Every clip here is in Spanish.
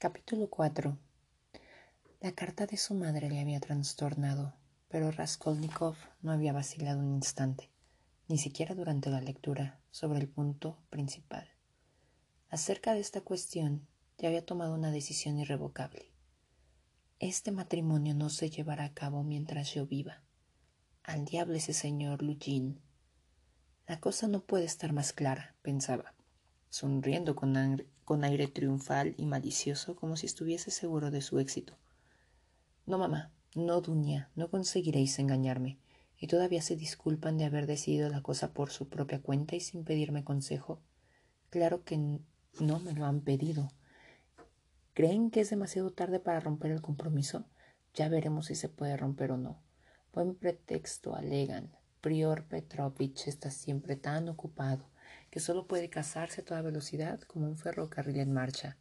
Capítulo 4 La carta de su madre le había trastornado, pero Raskolnikov no había vacilado un instante, ni siquiera durante la lectura, sobre el punto principal. Acerca de esta cuestión, ya había tomado una decisión irrevocable. Este matrimonio no se llevará a cabo mientras yo viva. Al diablo ese señor Lugin. La cosa no puede estar más clara, pensaba, sonriendo con, con aire triunfal y malicioso como si estuviese seguro de su éxito. No, mamá, no, Dunia, no conseguiréis engañarme. Y todavía se disculpan de haber decidido la cosa por su propia cuenta y sin pedirme consejo. Claro que no me lo han pedido. ¿Creen que es demasiado tarde para romper el compromiso? Ya veremos si se puede romper o no. Buen pretexto alegan. Prior Petrovich está siempre tan ocupado que solo puede casarse a toda velocidad como un ferrocarril en marcha.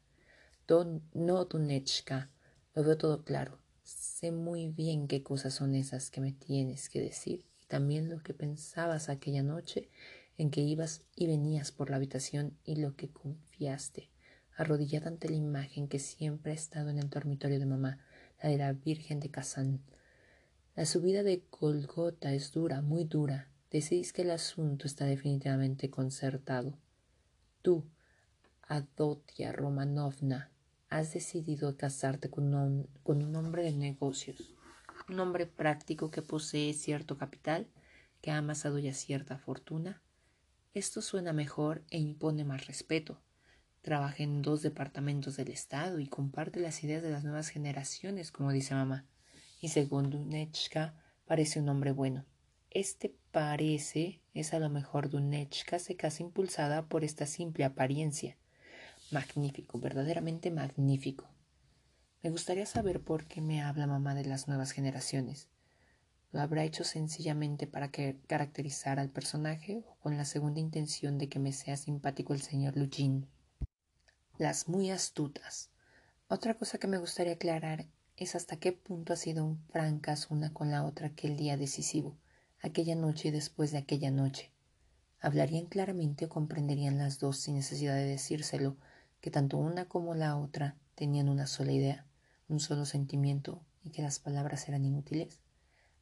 Don, no, Dunechka, lo veo todo claro. Sé muy bien qué cosas son esas que me tienes que decir y también lo que pensabas aquella noche en que ibas y venías por la habitación y lo que confiaste, arrodillada ante la imagen que siempre ha estado en el dormitorio de mamá, la de la Virgen de Kazán. La subida de Golgota es dura, muy dura, decís que el asunto está definitivamente concertado. Tú, Adotia Romanovna, has decidido casarte con un, con un hombre de negocios, un hombre práctico que posee cierto capital, que ha amasado ya cierta fortuna. Esto suena mejor e impone más respeto. Trabaja en dos departamentos del Estado y comparte las ideas de las nuevas generaciones, como dice mamá. Y según Dunechka, parece un hombre bueno. Este parece es a lo mejor Dunechka se casa impulsada por esta simple apariencia. Magnífico, verdaderamente magnífico. Me gustaría saber por qué me habla mamá de las nuevas generaciones. ¿Lo habrá hecho sencillamente para que caracterizar al personaje o con la segunda intención de que me sea simpático el señor Lugin? Las muy astutas. Otra cosa que me gustaría aclarar es hasta qué punto ha sido francas una con la otra aquel día decisivo aquella noche y después de aquella noche. Hablarían claramente o comprenderían las dos sin necesidad de decírselo, que tanto una como la otra tenían una sola idea, un solo sentimiento y que las palabras eran inútiles.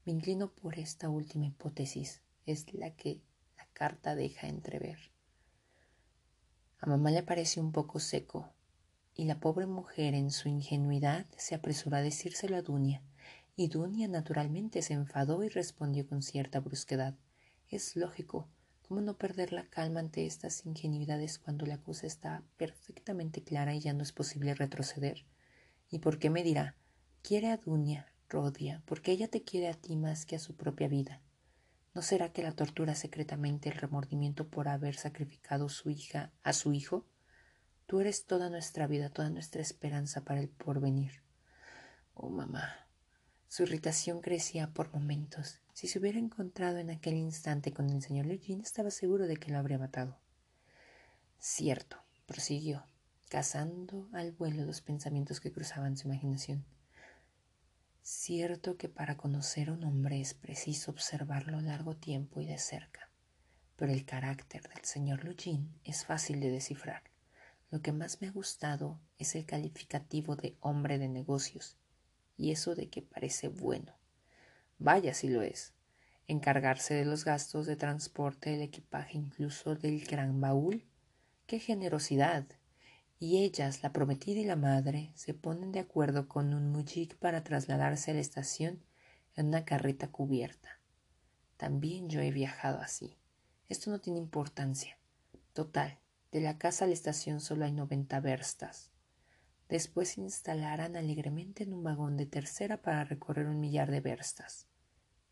Me inclino por esta última hipótesis, es la que la carta deja entrever. A mamá le pareció un poco seco, y la pobre mujer en su ingenuidad se apresuró a decírselo a Dunia, y Dunia naturalmente se enfadó y respondió con cierta brusquedad. Es lógico. ¿Cómo no perder la calma ante estas ingenuidades cuando la cosa está perfectamente clara y ya no es posible retroceder? ¿Y por qué me dirá? Quiere a Dunia, Rodia, porque ella te quiere a ti más que a su propia vida. ¿No será que la tortura secretamente el remordimiento por haber sacrificado su hija a su hijo? Tú eres toda nuestra vida, toda nuestra esperanza para el porvenir. Oh, mamá, su irritación crecía por momentos. Si se hubiera encontrado en aquel instante con el señor Eugene, estaba seguro de que lo habría matado. Cierto, prosiguió, cazando al vuelo los pensamientos que cruzaban su imaginación. Cierto que para conocer a un hombre es preciso observarlo largo tiempo y de cerca, pero el carácter del señor Lugin es fácil de descifrar. Lo que más me ha gustado es el calificativo de hombre de negocios y eso de que parece bueno. Vaya si lo es. Encargarse de los gastos de transporte del equipaje, incluso del gran baúl. ¡Qué generosidad! Y ellas, la prometida y la madre, se ponen de acuerdo con un mujik para trasladarse a la estación en una carreta cubierta. También yo he viajado así. Esto no tiene importancia. Total, de la casa a la estación solo hay noventa verstas. Después se instalarán alegremente en un vagón de tercera para recorrer un millar de verstas.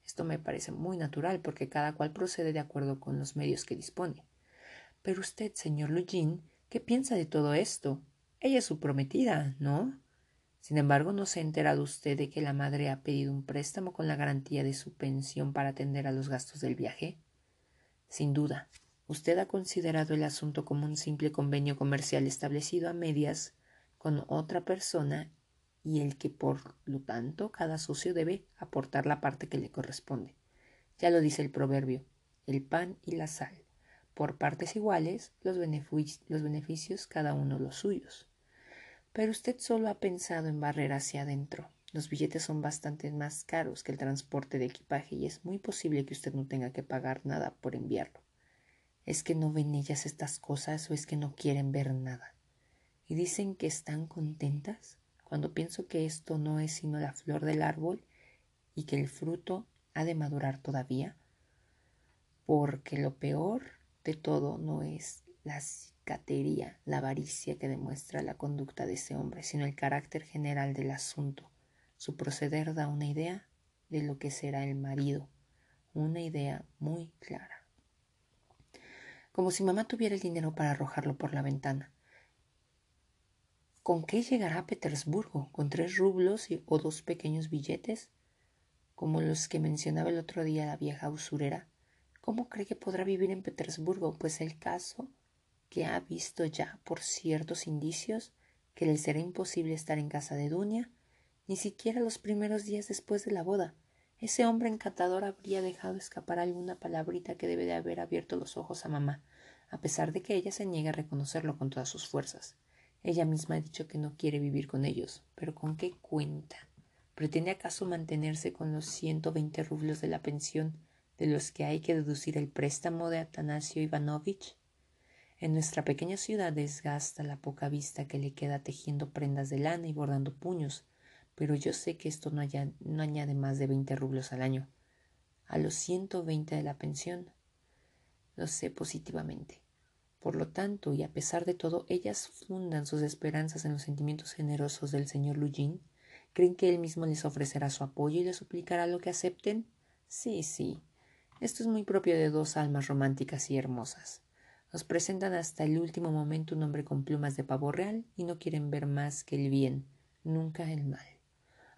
Esto me parece muy natural porque cada cual procede de acuerdo con los medios que dispone. Pero usted, señor Lugin, ¿qué piensa de todo esto? Ella es su prometida, ¿no? Sin embargo, ¿no se ha enterado usted de que la madre ha pedido un préstamo con la garantía de su pensión para atender a los gastos del viaje? Sin duda, usted ha considerado el asunto como un simple convenio comercial establecido a medias con otra persona y el que por lo tanto cada socio debe aportar la parte que le corresponde. Ya lo dice el proverbio, el pan y la sal, por partes iguales los, beneficios, cada uno los suyos. Pero usted solo ha pensado en barrer hacia adentro. Los billetes son bastante más caros que el transporte de equipaje y es muy posible que usted no tenga que pagar nada por enviarlo. ¿Es que no ven ellas estas cosas o es que no quieren ver nada? Dicen que están contentas cuando pienso que esto no es sino la flor del árbol y que el fruto ha de madurar todavía, porque lo peor de todo no es la cicatería, la avaricia que demuestra la conducta de ese hombre, sino el carácter general del asunto. Su proceder da una idea de lo que será el marido, una idea muy clara como si mamá tuviera el dinero para arrojarlo por la ventana. ¿Con qué llegará a Petersburgo? ¿Con tres rublos o dos pequeños billetes? Como los que mencionaba el otro día la vieja usurera. ¿Cómo cree que podrá vivir en Petersburgo? Pues el caso que ha visto ya por ciertos indicios que le será imposible estar en casa de Dunia, ni siquiera los primeros días después de la boda. Ese hombre encantador habría dejado escapar alguna palabrita que debe de haber abierto los ojos a mamá, a pesar de que ella se niega a reconocerlo con todas sus fuerzas. Ella misma ha dicho que no quiere vivir con ellos, pero ¿con qué cuenta? ¿Pretende acaso mantenerse con los ciento veinte rublos de la pensión de los que hay que deducir el préstamo de Atanasio Ivanovich? En nuestra pequeña ciudad desgasta la poca vista que le queda tejiendo prendas de lana y bordando puños, pero yo sé que esto no, añade más de veinte rublos al año. A los ciento veinte de la pensión. Lo sé positivamente. Por lo tanto, y a pesar de todo, ellas fundan sus esperanzas en los sentimientos generosos del señor Lugin. ¿Creen que él mismo les ofrecerá su apoyo y les suplicará lo que acepten? Sí, sí. Esto es muy propio de dos almas románticas y hermosas. Nos presentan hasta el último momento un hombre con plumas de pavo real y no quieren ver más que el bien, nunca el mal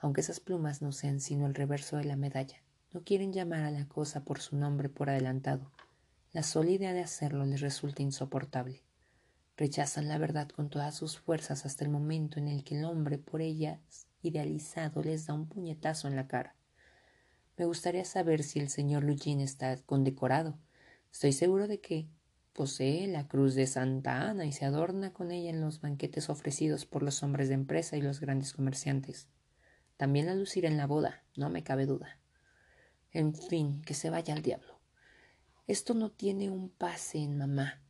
aunque esas plumas no sean sino el reverso de la medalla. No quieren llamar a la cosa por su nombre por adelantado. La sola idea de hacerlo les resulta insoportable. Rechazan la verdad con todas sus fuerzas hasta el momento en el que el hombre por ellas idealizado les da un puñetazo en la cara. Me gustaría saber si el señor Lugin está condecorado. Estoy seguro de que posee la cruz de Santa Ana y se adorna con ella en los banquetes ofrecidos por los hombres de empresa y los grandes comerciantes. También la lucirá en la boda, no me cabe duda. En fin, que se vaya al diablo. Esto no tiene un pase en mamá,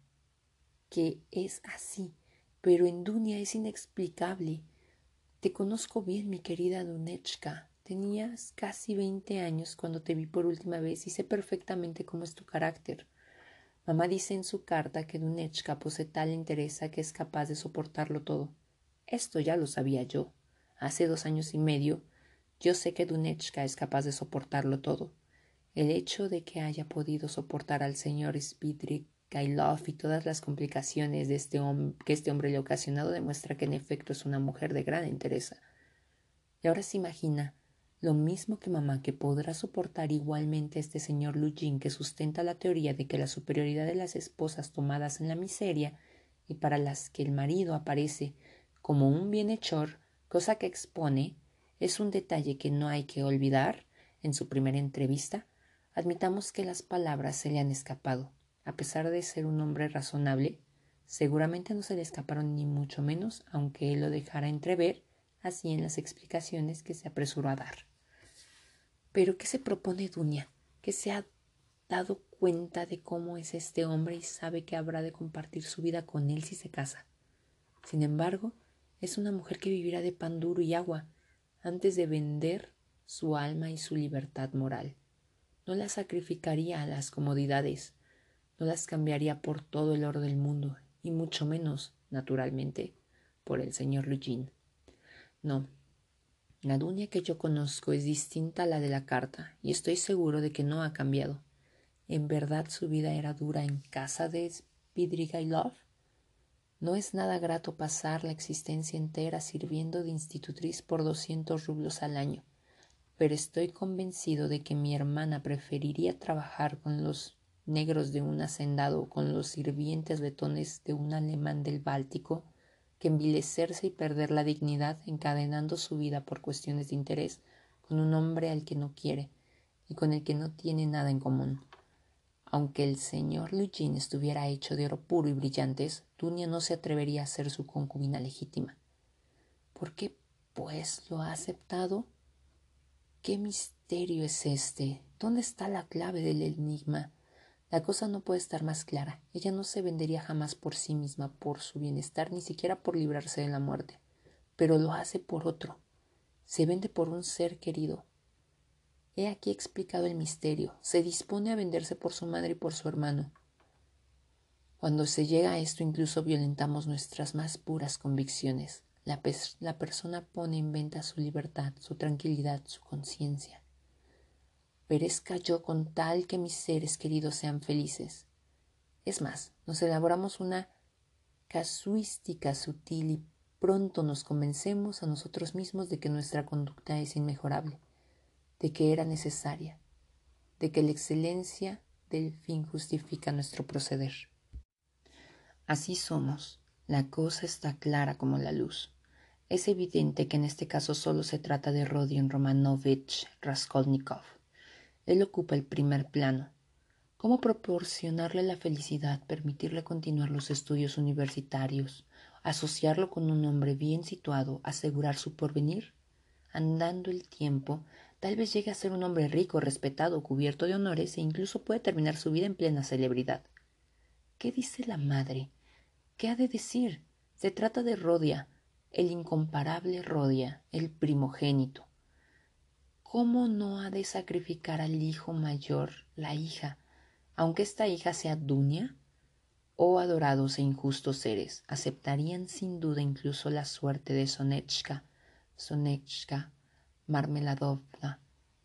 que es así, pero en Dunia es inexplicable. Te conozco bien, mi querida Dunechka. Tenías casi veinte años cuando te vi por última vez y sé perfectamente cómo es tu carácter. Mamá dice en su carta que Dunechka posee tal interés que es capaz de soportarlo todo. Esto ya lo sabía yo hace dos años y medio, yo sé que Dunechka es capaz de soportarlo todo. El hecho de que haya podido soportar al señor Svidrigailov y todas las complicaciones de este que este hombre le ha ocasionado demuestra que en efecto es una mujer de gran interés. Y ahora se imagina lo mismo que mamá que podrá soportar igualmente este señor Lujin que sustenta la teoría de que la superioridad de las esposas tomadas en la miseria y para las que el marido aparece como un bienhechor cosa que expone es un detalle que no hay que olvidar en su primera entrevista, admitamos que las palabras se le han escapado. A pesar de ser un hombre razonable, seguramente no se le escaparon ni mucho menos, aunque él lo dejara entrever así en las explicaciones que se apresuró a dar. Pero ¿qué se propone Dunia? Que se ha dado cuenta de cómo es este hombre y sabe que habrá de compartir su vida con él si se casa. Sin embargo, es una mujer que vivirá de pan duro y agua antes de vender su alma y su libertad moral. No la sacrificaría a las comodidades, no las cambiaría por todo el oro del mundo, y mucho menos, naturalmente, por el señor Lugin. No, la duña que yo conozco es distinta a la de la carta, y estoy seguro de que no ha cambiado. ¿En verdad su vida era dura en casa de Spidrigailov? No es nada grato pasar la existencia entera sirviendo de institutriz por doscientos rublos al año, pero estoy convencido de que mi hermana preferiría trabajar con los negros de un hacendado o con los sirvientes letones de un alemán del Báltico que envilecerse y perder la dignidad encadenando su vida por cuestiones de interés con un hombre al que no quiere y con el que no tiene nada en común. Aunque el señor Lugin estuviera hecho de oro puro y brillantes, Dunia no se atrevería a ser su concubina legítima. ¿Por qué, pues, lo ha aceptado? ¿Qué misterio es este? ¿Dónde está la clave del enigma? La cosa no puede estar más clara. Ella no se vendería jamás por sí misma, por su bienestar, ni siquiera por librarse de la muerte. Pero lo hace por otro. Se vende por un ser querido. He aquí explicado el misterio. Se dispone a venderse por su madre y por su hermano. Cuando se llega a esto incluso violentamos nuestras más puras convicciones. La, persona pone en venta su libertad, su tranquilidad, su conciencia. Perezca yo con tal que mis seres queridos sean felices. Es más, nos elaboramos una casuística sutil y pronto nos convencemos a nosotros mismos de que nuestra conducta es inmejorable, de que era necesaria, de que la excelencia del fin justifica nuestro proceder. Así somos. La cosa está clara como la luz. Es evidente que en este caso solo se trata de Rodion Romanovich Raskolnikov. Él ocupa el primer plano. ¿Cómo proporcionarle la felicidad, permitirle continuar los estudios universitarios, asociarlo con un hombre bien situado, asegurar su porvenir? Andando el tiempo, tal vez llegue a ser un hombre rico, respetado, cubierto de honores e incluso puede terminar su vida en plena celebridad. ¿Qué dice la madre? ¿Qué ha de decir? Se trata de Rodia, el incomparable Rodia, el primogénito. ¿Cómo no ha de sacrificar al hijo mayor, la hija, aunque esta hija sea Dunia? Oh adorados e injustos seres, aceptarían sin duda incluso la suerte de Sonechka, Sonechka, Marmeladovna,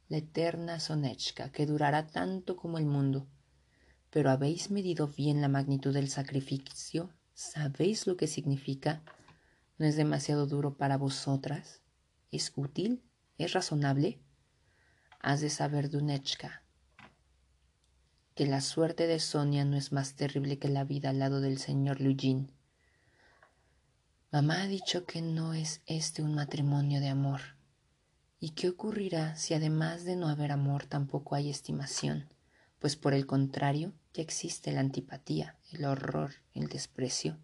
la eterna Sonechka, que durará tanto como el mundo. Pero ¿habéis medido bien la magnitud del sacrificio? ¿Sabéis lo que significa? ¿No es demasiado duro para vosotras? ¿Es útil? ¿Es razonable? Has de saber, Dunechka, que la suerte de Sonia no es más terrible que la vida al lado del señor Lujin. Mamá ha dicho que no es este un matrimonio de amor. ¿Y qué ocurrirá si además de no haber amor tampoco hay estimación? Pues por el contrario, ya existe la antipatía, el horror, el desprecio.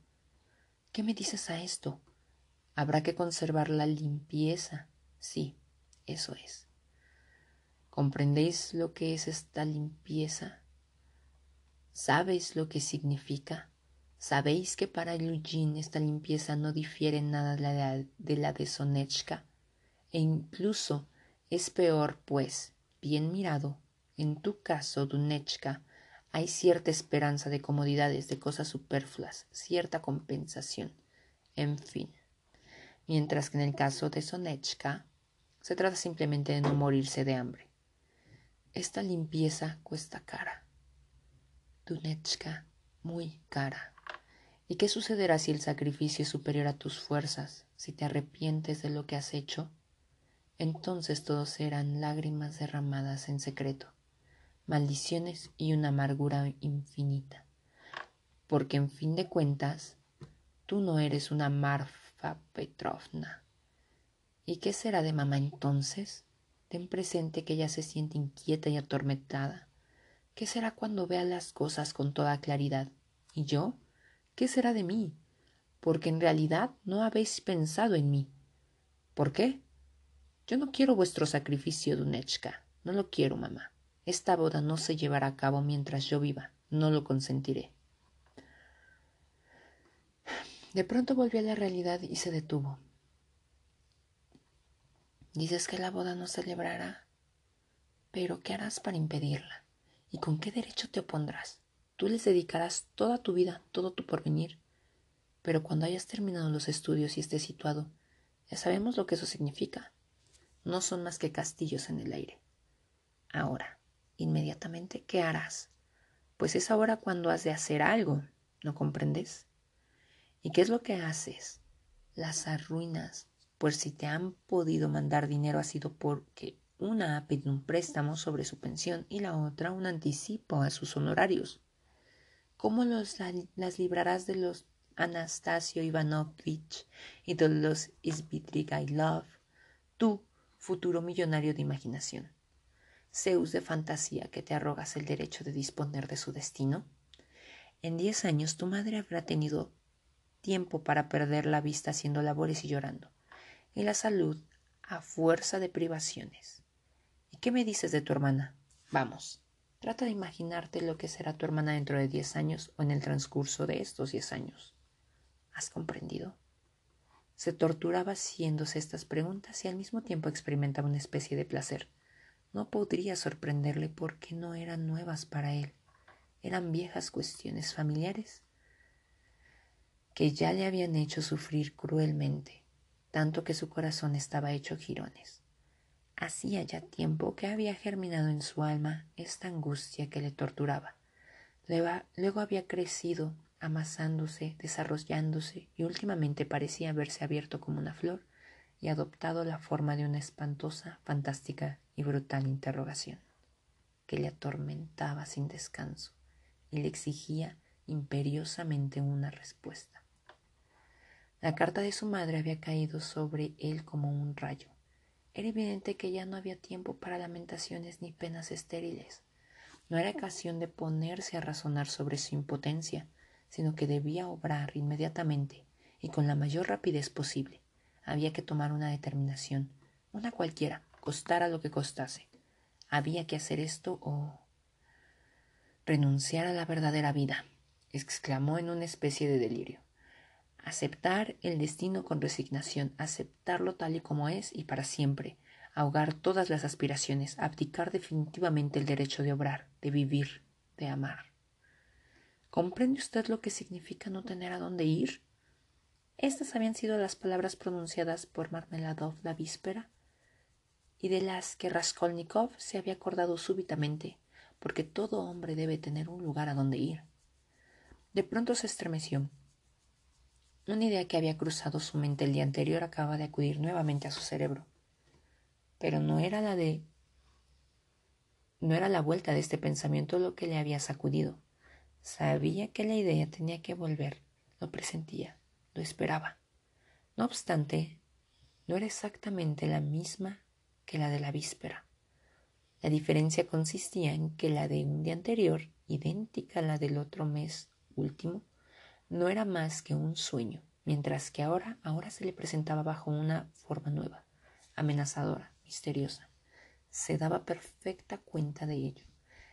¿Qué me dices a esto? Habrá que conservar la limpieza. Sí, eso es. ¿Comprendéis lo que es esta limpieza? ¿Sabéis lo que significa? ¿Sabéis que para Eugene esta limpieza no difiere en nada de la de Sonechka? E incluso es peor, pues, bien mirado, en tu caso, Dunechka, hay cierta esperanza de comodidades, de cosas superfluas, cierta compensación, en fin. Mientras que en el caso de Sonechka, se trata simplemente de no morirse de hambre. Esta limpieza cuesta cara. Dunechka, muy cara. ¿Y qué sucederá si el sacrificio es superior a tus fuerzas, si te arrepientes de lo que has hecho? Entonces todos serán lágrimas derramadas en secreto maldiciones y una amargura infinita. Porque en fin de cuentas, tú no eres una Marfa Petrovna. ¿Y qué será de mamá entonces? Ten presente que ella se siente inquieta y atormentada. ¿Qué será cuando vea las cosas con toda claridad? ¿Y yo? ¿Qué será de mí? Porque en realidad no habéis pensado en mí. ¿Por qué? Yo no quiero vuestro sacrificio, Dunechka. No lo quiero, mamá. Esta boda no se llevará a cabo mientras yo viva. No lo consentiré. De pronto volvió a la realidad y se detuvo. Dices que la boda no celebrará. Pero ¿qué harás para impedirla? ¿Y con qué derecho te opondrás? Tú les dedicarás toda tu vida, todo tu porvenir. Pero cuando hayas terminado los estudios y estés situado, ya sabemos lo que eso significa. No son más que castillos en el aire. Ahora, inmediatamente, ¿qué harás? Pues es ahora cuando has de hacer algo, ¿no comprendes? ¿Y qué es lo que haces? Las arruinas, pues si te han podido mandar dinero ha sido porque una ha pedido un préstamo sobre su pensión y la otra un anticipo a sus honorarios. ¿Cómo los, las librarás de los Anastasio Ivanovich y de los Love, tú, futuro millonario de imaginación? Zeus de fantasía que te arrogas el derecho de disponer de su destino? En diez años tu madre habrá tenido tiempo para perder la vista haciendo labores y llorando. y la salud a fuerza de privaciones. ¿Y qué me dices de tu hermana? Vamos, trata de imaginarte lo que será tu hermana dentro de diez años o en el transcurso de estos diez años. ¿Has comprendido? Se torturaba haciéndose estas preguntas y al mismo tiempo experimentaba una especie de placer. No podría sorprenderle porque no eran nuevas para él. Eran viejas cuestiones familiares que ya le habían hecho sufrir cruelmente, tanto que su corazón estaba hecho jirones. Hacía ya tiempo que había germinado en su alma esta angustia que le torturaba. Luego había crecido, amasándose, desarrollándose, y últimamente parecía haberse abierto como una flor y adoptado la forma de una espantosa, fantástica y brutal interrogación, que le atormentaba sin descanso y le exigía imperiosamente una respuesta. La carta de su madre había caído sobre él como un rayo. Era evidente que ya no había tiempo para lamentaciones ni penas estériles. No era ocasión de ponerse a razonar sobre su impotencia, sino que debía obrar inmediatamente y con la mayor rapidez posible. Había que tomar una determinación, una cualquiera, costara lo que costase. Había que hacer esto o renunciar a la verdadera vida, exclamó en una especie de delirio. Aceptar el destino con resignación, aceptarlo tal y como es y para siempre, ahogar todas las aspiraciones, abdicar definitivamente el derecho de obrar, de vivir, de amar. ¿Comprende usted lo que significa no tener a dónde ir? Estas habían sido las palabras pronunciadas por Marmeladov la víspera y de las que Raskolnikov se había acordado súbitamente, porque todo hombre debe tener un lugar a donde ir. De pronto se estremeció una idea que había cruzado su mente el día anterior acaba de acudir nuevamente a su cerebro. Pero no era la de... no era la vuelta de este pensamiento lo que le había sacudido. Sabía que la idea tenía que volver, lo presentía, lo esperaba. No obstante, no era exactamente la misma que la de la víspera. La diferencia consistía en que la de un día anterior, idéntica a la del otro mes último, no era más que un sueño, mientras que ahora, ahora se le presentaba bajo una forma nueva, amenazadora, misteriosa. Se daba perfecta cuenta de ello.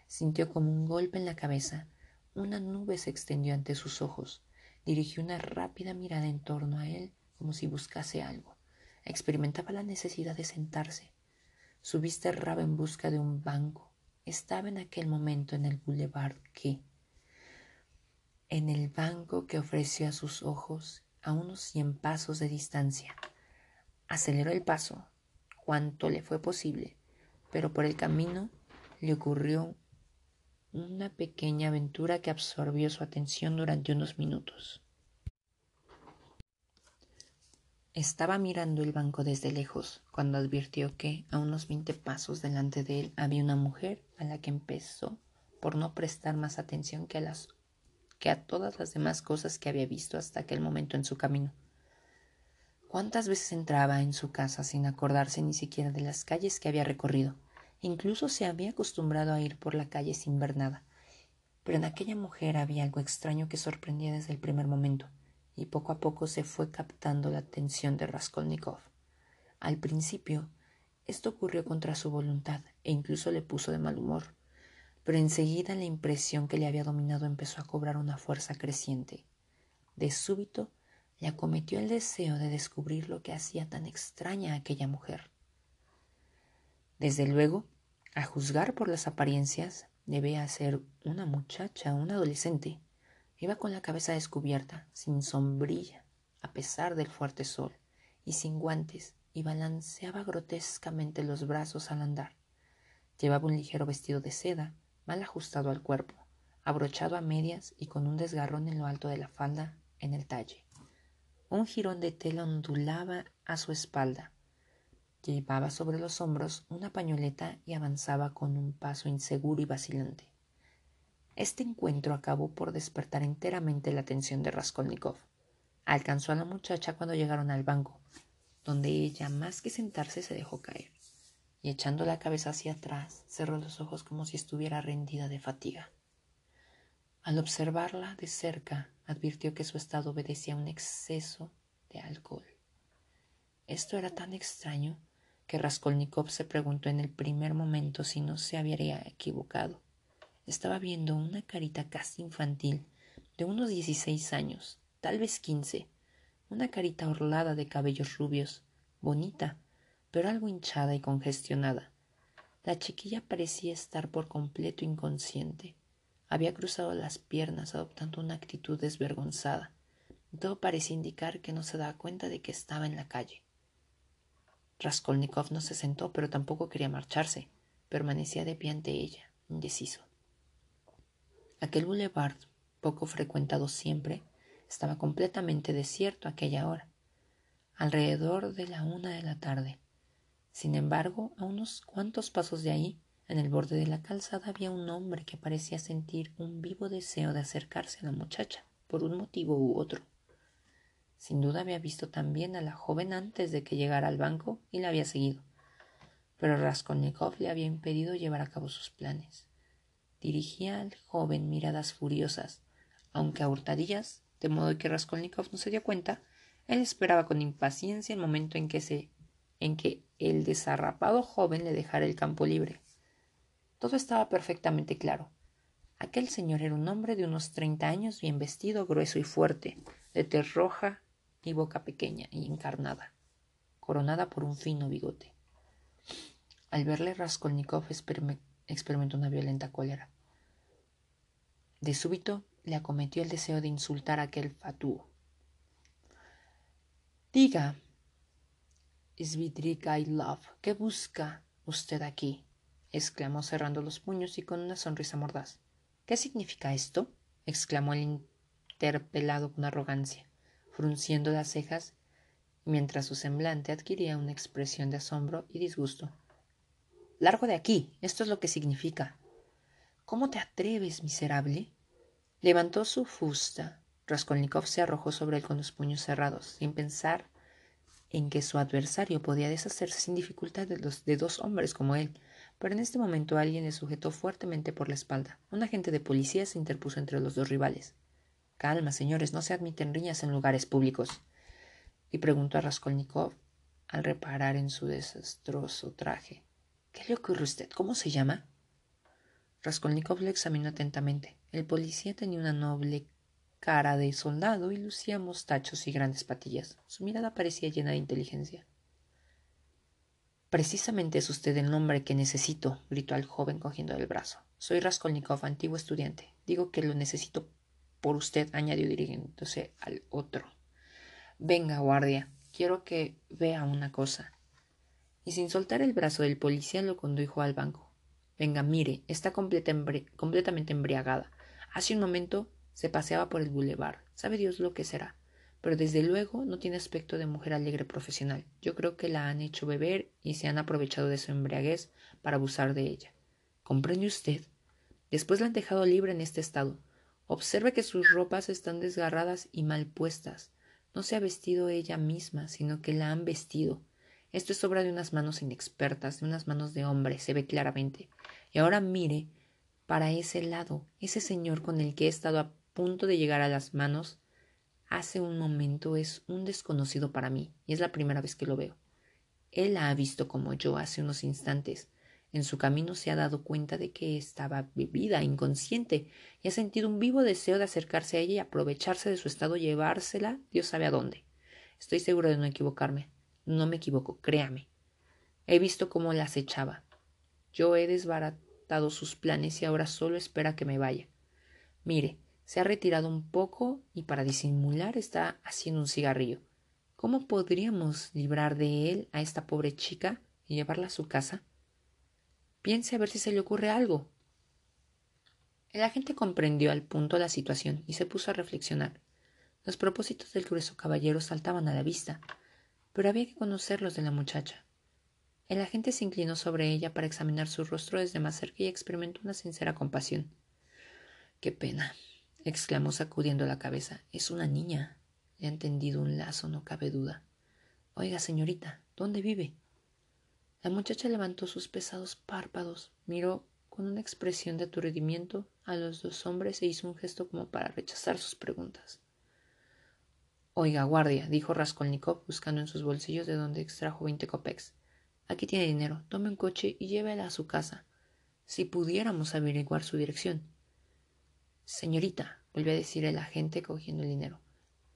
Sintió como un golpe en la cabeza. Una nube se extendió ante sus ojos. Dirigió una rápida mirada en torno a él como si buscase algo. Experimentaba la necesidad de sentarse. Su vista erraba en busca de un banco. Estaba en aquel momento en el boulevard que, en el banco que ofreció a sus ojos a unos cien pasos de distancia. Aceleró el paso cuanto le fue posible, pero por el camino le ocurrió una pequeña aventura que absorbió su atención durante unos minutos. Estaba mirando el banco desde lejos cuando advirtió que a unos veinte pasos delante de él había una mujer a la que empezó por no prestar más atención que a las que a todas las demás cosas que había visto hasta aquel momento en su camino. ¿Cuántas veces entraba en su casa sin acordarse ni siquiera de las calles que había recorrido? Incluso se había acostumbrado a ir por la calle sin ver nada. Pero en aquella mujer había algo extraño que sorprendía desde el primer momento, y poco a poco se fue captando la atención de Raskolnikov. Al principio, esto ocurrió contra su voluntad e incluso le puso de mal humor pero enseguida la impresión que le había dominado empezó a cobrar una fuerza creciente. De súbito le acometió el deseo de descubrir lo que hacía tan extraña a aquella mujer. Desde luego, a juzgar por las apariencias, debía ser una muchacha, una adolescente. Iba con la cabeza descubierta, sin sombrilla, a pesar del fuerte sol, y sin guantes, y balanceaba grotescamente los brazos al andar. Llevaba un ligero vestido de seda, mal ajustado al cuerpo, abrochado a medias y con un desgarrón en lo alto de la falda en el talle. Un jirón de tela ondulaba a su espalda. Llevaba sobre los hombros una pañoleta y avanzaba con un paso inseguro y vacilante. Este encuentro acabó por despertar enteramente la atención de Raskolnikov. Alcanzó a la muchacha cuando llegaron al banco, donde ella, más que sentarse, se dejó caer y echando la cabeza hacia atrás cerró los ojos como si estuviera rendida de fatiga. Al observarla de cerca, advirtió que su estado obedecía a un exceso de alcohol. Esto era tan extraño que Raskolnikov se preguntó en el primer momento si no se habría equivocado. Estaba viendo una carita casi infantil, de unos dieciséis años, tal vez quince, una carita orlada de cabellos rubios, bonita, pero algo hinchada y congestionada. La chiquilla parecía estar por completo inconsciente. Había cruzado las piernas adoptando una actitud desvergonzada. Todo parecía indicar que no se daba cuenta de que estaba en la calle. Raskolnikov no se sentó, pero tampoco quería marcharse. Permanecía de pie ante ella, indeciso. Aquel boulevard, poco frecuentado siempre, estaba completamente desierto a aquella hora, alrededor de la una de la tarde. Sin embargo, a unos cuantos pasos de ahí, en el borde de la calzada, había un hombre que parecía sentir un vivo deseo de acercarse a la muchacha, por un motivo u otro. Sin duda había visto también a la joven antes de que llegara al banco y la había seguido. Pero Raskolnikov le había impedido llevar a cabo sus planes. Dirigía al joven miradas furiosas, aunque a hurtadillas, de modo que Raskolnikov no se dio cuenta, él esperaba con impaciencia el momento en que se en que el desarrapado joven le dejara el campo libre. Todo estaba perfectamente claro. Aquel señor era un hombre de unos treinta años, bien vestido, grueso y fuerte, de tez roja y boca pequeña y encarnada, coronada por un fino bigote. Al verle, Raskolnikov experimentó una violenta cólera. De súbito le acometió el deseo de insultar a aquel fatuo. Diga, love, ¿qué busca usted aquí? exclamó cerrando los puños y con una sonrisa mordaz. ¿Qué significa esto? exclamó el interpelado con arrogancia, frunciendo las cejas mientras su semblante adquiría una expresión de asombro y disgusto. Largo de aquí. Esto es lo que significa. ¿Cómo te atreves, miserable? Levantó su fusta. Raskolnikov se arrojó sobre él con los puños cerrados, sin pensar en que su adversario podía deshacerse sin dificultad de, los, de dos hombres como él, pero en este momento alguien le sujetó fuertemente por la espalda. Un agente de policía se interpuso entre los dos rivales. Calma, señores, no se admiten riñas en lugares públicos. Y preguntó a Raskolnikov al reparar en su desastroso traje. ¿Qué le ocurre a usted? ¿Cómo se llama? Raskolnikov lo examinó atentamente. El policía tenía una noble cara de soldado y lucía mostachos y grandes patillas. Su mirada parecía llena de inteligencia. Precisamente es usted el nombre que necesito, gritó el joven cogiendo el brazo. Soy Raskolnikov, antiguo estudiante. Digo que lo necesito por usted, añadió dirigiéndose al otro. Venga, guardia, quiero que vea una cosa. Y sin soltar el brazo del policía lo condujo al banco. Venga, mire, está completamente embriagada. Hace un momento se paseaba por el bulevar. Sabe Dios lo que será. Pero desde luego no tiene aspecto de mujer alegre profesional. Yo creo que la han hecho beber y se han aprovechado de su embriaguez para abusar de ella. ¿Comprende usted? Después la han dejado libre en este estado. Observe que sus ropas están desgarradas y mal puestas. No se ha vestido ella misma, sino que la han vestido. Esto es obra de unas manos inexpertas, de unas manos de hombre, se ve claramente. Y ahora mire para ese lado, ese señor con el que he estado a punto de llegar a las manos hace un momento es un desconocido para mí y es la primera vez que lo veo. Él la ha visto como yo hace unos instantes. En su camino se ha dado cuenta de que estaba bebida, inconsciente, y ha sentido un vivo deseo de acercarse a ella y aprovecharse de su estado, llevársela, Dios sabe a dónde. Estoy seguro de no equivocarme. No me equivoco, créame. He visto cómo la acechaba. Yo he desbaratado sus planes y ahora solo espera que me vaya. Mire, se ha retirado un poco y para disimular está haciendo un cigarrillo. ¿Cómo podríamos librar de él a esta pobre chica y llevarla a su casa? Piense a ver si se le ocurre algo. El agente comprendió al punto la situación y se puso a reflexionar. Los propósitos del grueso caballero saltaban a la vista, pero había que conocerlos de la muchacha. El agente se inclinó sobre ella para examinar su rostro desde más cerca y experimentó una sincera compasión. Qué pena, exclamó sacudiendo la cabeza. Es una niña. Le ha tendido un lazo, no cabe duda. Oiga, señorita, ¿dónde vive? La muchacha levantó sus pesados párpados, miró con una expresión de aturdimiento a los dos hombres e hizo un gesto como para rechazar sus preguntas. Oiga, guardia, dijo Raskolnikov buscando en sus bolsillos de donde extrajo veinte copex. Aquí tiene dinero. Tome un coche y llévela a su casa. Si pudiéramos averiguar su dirección. Señorita, volvió a decir el agente cogiendo el dinero.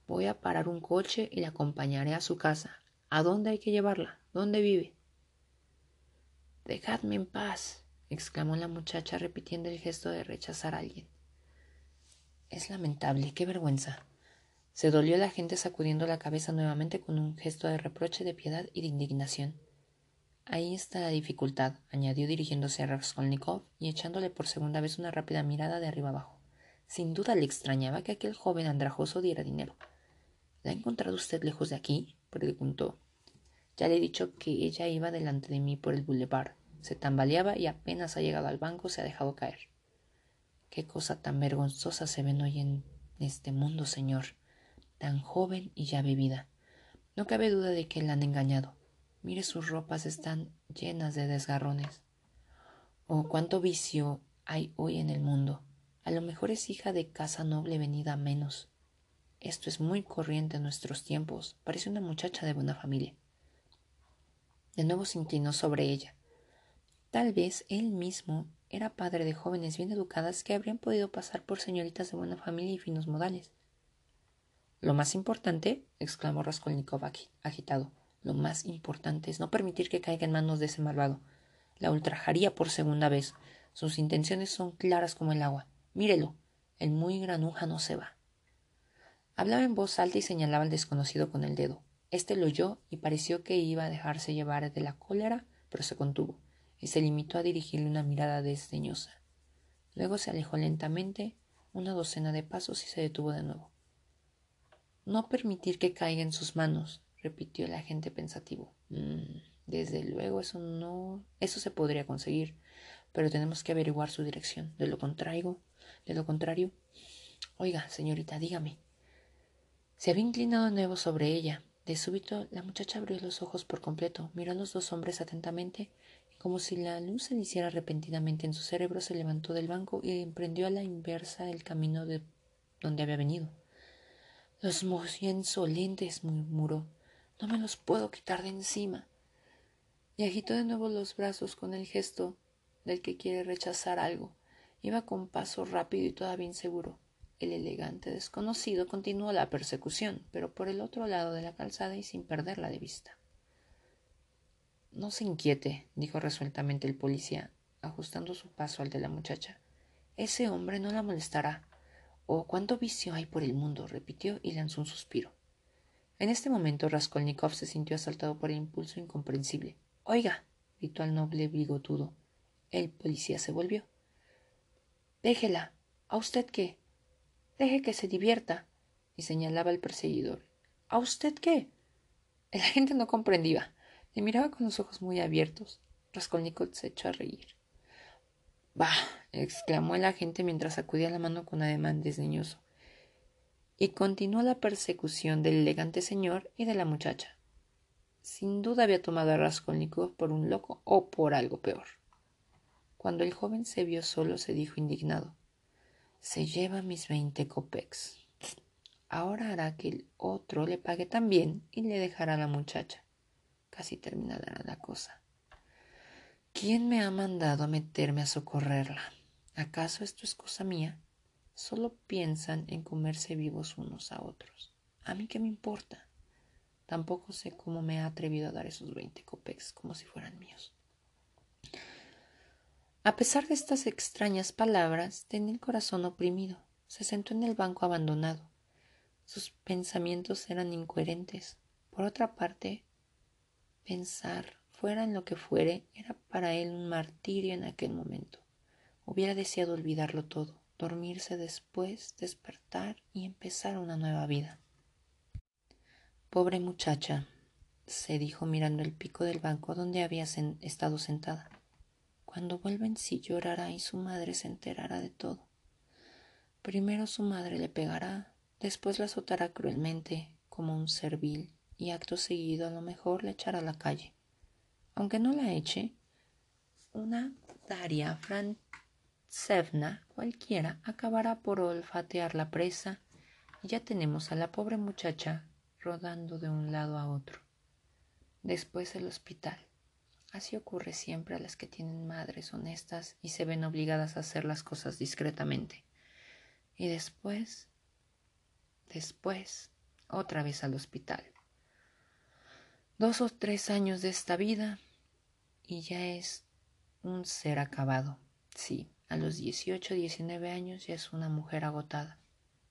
Voy a parar un coche y la acompañaré a su casa. ¿A dónde hay que llevarla? ¿Dónde vive? Dejadme en paz, exclamó la muchacha repitiendo el gesto de rechazar a alguien. Es lamentable, qué vergüenza. Se dolió la gente sacudiendo la cabeza nuevamente con un gesto de reproche, de piedad y de indignación. Ahí está la dificultad, añadió dirigiéndose a Raskolnikov y echándole por segunda vez una rápida mirada de arriba abajo. Sin duda le extrañaba que aquel joven andrajoso diera dinero. ¿La ha encontrado usted lejos de aquí? preguntó. Ya le he dicho que ella iba delante de mí por el boulevard. Se tambaleaba y apenas ha llegado al banco se ha dejado caer. Qué cosa tan vergonzosa se ven hoy en este mundo, señor tan joven y ya bebida. No cabe duda de que la han engañado. Mire sus ropas están llenas de desgarrones. Oh, cuánto vicio hay hoy en el mundo. A lo mejor es hija de casa noble venida a menos. Esto es muy corriente en nuestros tiempos. Parece una muchacha de buena familia. De nuevo se inclinó sobre ella. Tal vez él mismo era padre de jóvenes bien educadas que habrían podido pasar por señoritas de buena familia y finos modales. Lo más importante, exclamó Raskolnikov agitado, lo más importante es no permitir que caiga en manos de ese malvado. La ultrajaría por segunda vez. Sus intenciones son claras como el agua. Mírelo. El muy granuja no se va. Hablaba en voz alta y señalaba al desconocido con el dedo. Este lo oyó y pareció que iba a dejarse llevar de la cólera, pero se contuvo y se limitó a dirigirle una mirada desdeñosa. Luego se alejó lentamente una docena de pasos y se detuvo de nuevo. No permitir que caiga en sus manos, repitió el agente pensativo. Mm, desde luego, eso no. eso se podría conseguir. Pero tenemos que averiguar su dirección. De lo contrario. De lo contrario. Oiga, señorita, dígame. Se había inclinado de nuevo sobre ella. De súbito, la muchacha abrió los ojos por completo, miró a los dos hombres atentamente, y como si la luz se hiciera repentinamente en su cerebro, se levantó del banco y emprendió a la inversa el camino de donde había venido. Los muy insolentes, murmuró. No me los puedo quitar de encima. Y agitó de nuevo los brazos con el gesto del que quiere rechazar algo. Iba con paso rápido y todavía inseguro. El elegante desconocido continuó la persecución, pero por el otro lado de la calzada y sin perderla de vista. No se inquiete, dijo resueltamente el policía, ajustando su paso al de la muchacha. Ese hombre no la molestará. Oh, cuánto vicio hay por el mundo, repitió y lanzó un suspiro. En este momento Raskolnikov se sintió asaltado por el impulso incomprensible. Oiga, gritó al noble bigotudo. El policía se volvió. Déjela. ¿A usted qué? Deje que se divierta. y señalaba el perseguidor. ¿A usted qué? El agente no comprendía. Le miraba con los ojos muy abiertos. Raskolnikov se echó a reír. Bah, exclamó el agente mientras sacudía la mano con ademán desdeñoso. Y continuó la persecución del elegante señor y de la muchacha. Sin duda había tomado a Raskolnikov por un loco o por algo peor. Cuando el joven se vio solo, se dijo indignado: Se lleva mis veinte copex. Ahora hará que el otro le pague también y le dejará a la muchacha. Casi terminará la cosa. ¿Quién me ha mandado a meterme a socorrerla? ¿Acaso esto es cosa mía? Solo piensan en comerse vivos unos a otros. ¿A mí qué me importa? Tampoco sé cómo me ha atrevido a dar esos veinte copex como si fueran míos. A pesar de estas extrañas palabras, tenía el corazón oprimido. Se sentó en el banco abandonado. Sus pensamientos eran incoherentes. Por otra parte, pensar fuera en lo que fuere, era para él un martirio en aquel momento. Hubiera deseado olvidarlo todo, dormirse después, despertar y empezar una nueva vida. Pobre muchacha, se dijo mirando el pico del banco donde había estado sentada. Cuando vuelva en sí llorará y su madre se enterará de todo. Primero su madre le pegará, después la azotará cruelmente como un servil y acto seguido a lo mejor le echará a la calle aunque no la eche, una Daria Frantsevna cualquiera acabará por olfatear la presa y ya tenemos a la pobre muchacha rodando de un lado a otro. Después el hospital. Así ocurre siempre a las que tienen madres honestas y se ven obligadas a hacer las cosas discretamente. Y después, después, otra vez al hospital. Dos o tres años de esta vida y ya es un ser acabado. Sí, a los 18, 19 años ya es una mujer agotada.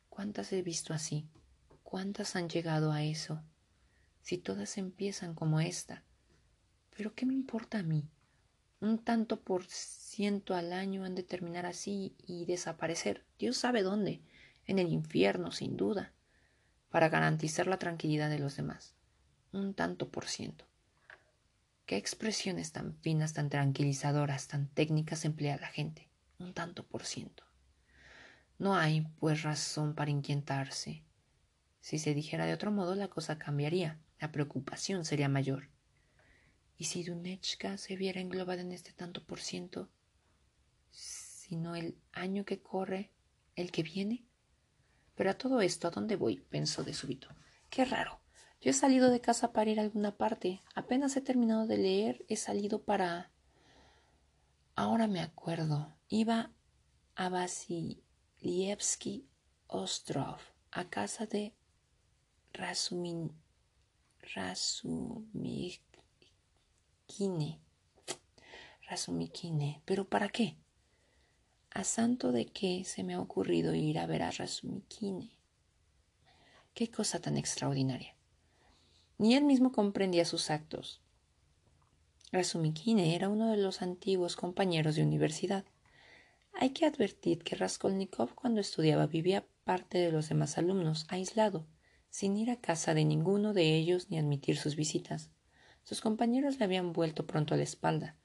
¿Cuántas he visto así? ¿Cuántas han llegado a eso? Si todas empiezan como esta. Pero ¿qué me importa a mí? Un tanto por ciento al año han de terminar así y desaparecer. Dios sabe dónde. En el infierno, sin duda. Para garantizar la tranquilidad de los demás. Un tanto por ciento. ¿Qué expresiones tan finas, tan tranquilizadoras, tan técnicas emplea la gente? un tanto por ciento. No hay, pues, razón para inquietarse. Si se dijera de otro modo, la cosa cambiaría, la preocupación sería mayor. ¿Y si Dunechka se viera englobada en este tanto por ciento? ¿Sino el año que corre, el que viene? Pero a todo esto, ¿a dónde voy? pensó de súbito. Qué raro. Yo he salido de casa para ir a alguna parte. Apenas he terminado de leer, he salido para. Ahora me acuerdo. Iba a Vasilievsky Ostrov, a casa de Rasumin, Rasumikine. Rasumikine. ¿Pero para qué? ¿A santo de qué se me ha ocurrido ir a ver a Rasumikine? Qué cosa tan extraordinaria. Ni él mismo comprendía sus actos. Rasumikine era uno de los antiguos compañeros de universidad. Hay que advertir que Raskolnikov cuando estudiaba vivía parte de los demás alumnos, aislado, sin ir a casa de ninguno de ellos ni admitir sus visitas. Sus compañeros le habían vuelto pronto a la espalda.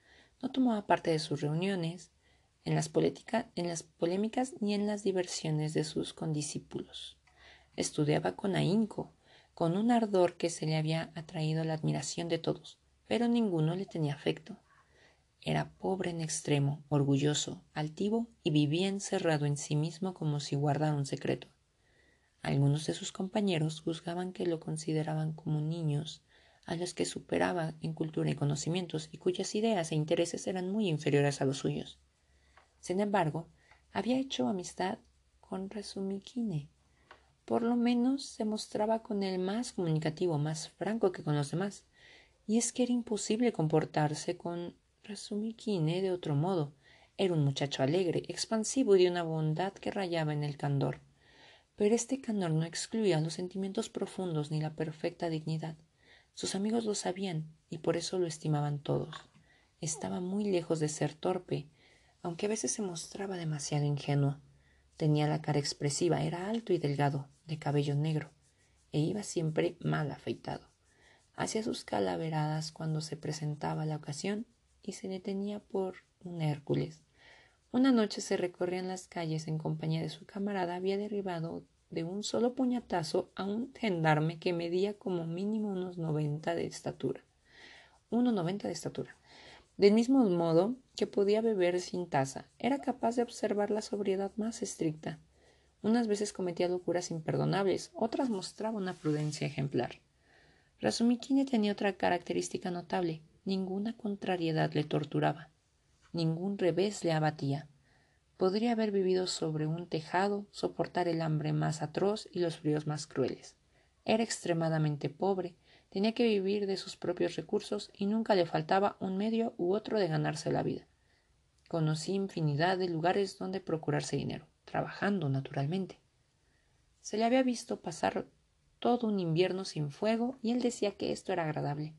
No tomaba parte de sus reuniones, en las, en las polémicas ni en las diversiones de sus condiscípulos. Estudiaba con ahínco, con un ardor que se le había atraído la admiración de todos, pero ninguno le tenía afecto. Era pobre en extremo, orgulloso, altivo y vivía encerrado en sí mismo como si guardara un secreto. Algunos de sus compañeros juzgaban que lo consideraban como niños, a los que superaba en cultura y conocimientos y cuyas ideas e intereses eran muy inferiores a los suyos. Sin embargo, había hecho amistad con Resumikine. Por lo menos se mostraba con él más comunicativo, más franco que con los demás. Y es que era imposible comportarse con Rasumikine de otro modo. Era un muchacho alegre, expansivo y de una bondad que rayaba en el candor. Pero este candor no excluía los sentimientos profundos ni la perfecta dignidad. Sus amigos lo sabían y por eso lo estimaban todos. Estaba muy lejos de ser torpe, aunque a veces se mostraba demasiado ingenuo. Tenía la cara expresiva, era alto y delgado, de cabello negro, e iba siempre mal afeitado. Hacía sus calaveradas cuando se presentaba la ocasión y se detenía por un Hércules. Una noche se recorrían las calles en compañía de su camarada, había derribado de un solo puñetazo a un gendarme que medía como mínimo unos noventa de estatura. Uno noventa de estatura. Del mismo modo que podía beber sin taza, era capaz de observar la sobriedad más estricta. Unas veces cometía locuras imperdonables, otras mostraba una prudencia ejemplar. Rasumikine tenía otra característica notable. Ninguna contrariedad le torturaba, ningún revés le abatía. Podría haber vivido sobre un tejado, soportar el hambre más atroz y los fríos más crueles. Era extremadamente pobre, tenía que vivir de sus propios recursos y nunca le faltaba un medio u otro de ganarse la vida. Conocí infinidad de lugares donde procurarse dinero, trabajando naturalmente. Se le había visto pasar todo un invierno sin fuego y él decía que esto era agradable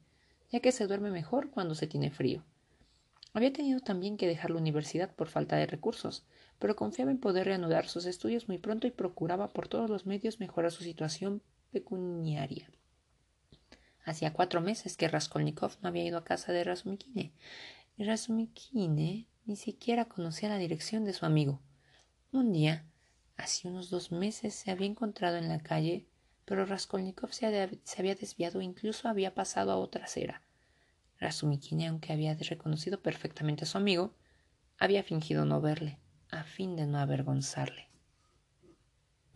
ya que se duerme mejor cuando se tiene frío. Había tenido también que dejar la universidad por falta de recursos, pero confiaba en poder reanudar sus estudios muy pronto y procuraba por todos los medios mejorar su situación pecuniaria. Hacía cuatro meses que Raskolnikov no había ido a casa de Rasumikine, y Rasumikine ni siquiera conocía la dirección de su amigo. Un día, hace unos dos meses, se había encontrado en la calle pero Raskolnikov se, había desviado e incluso había pasado a otra acera. Rasumikine, aunque había reconocido perfectamente a su amigo, había fingido no verle, a fin de no avergonzarle.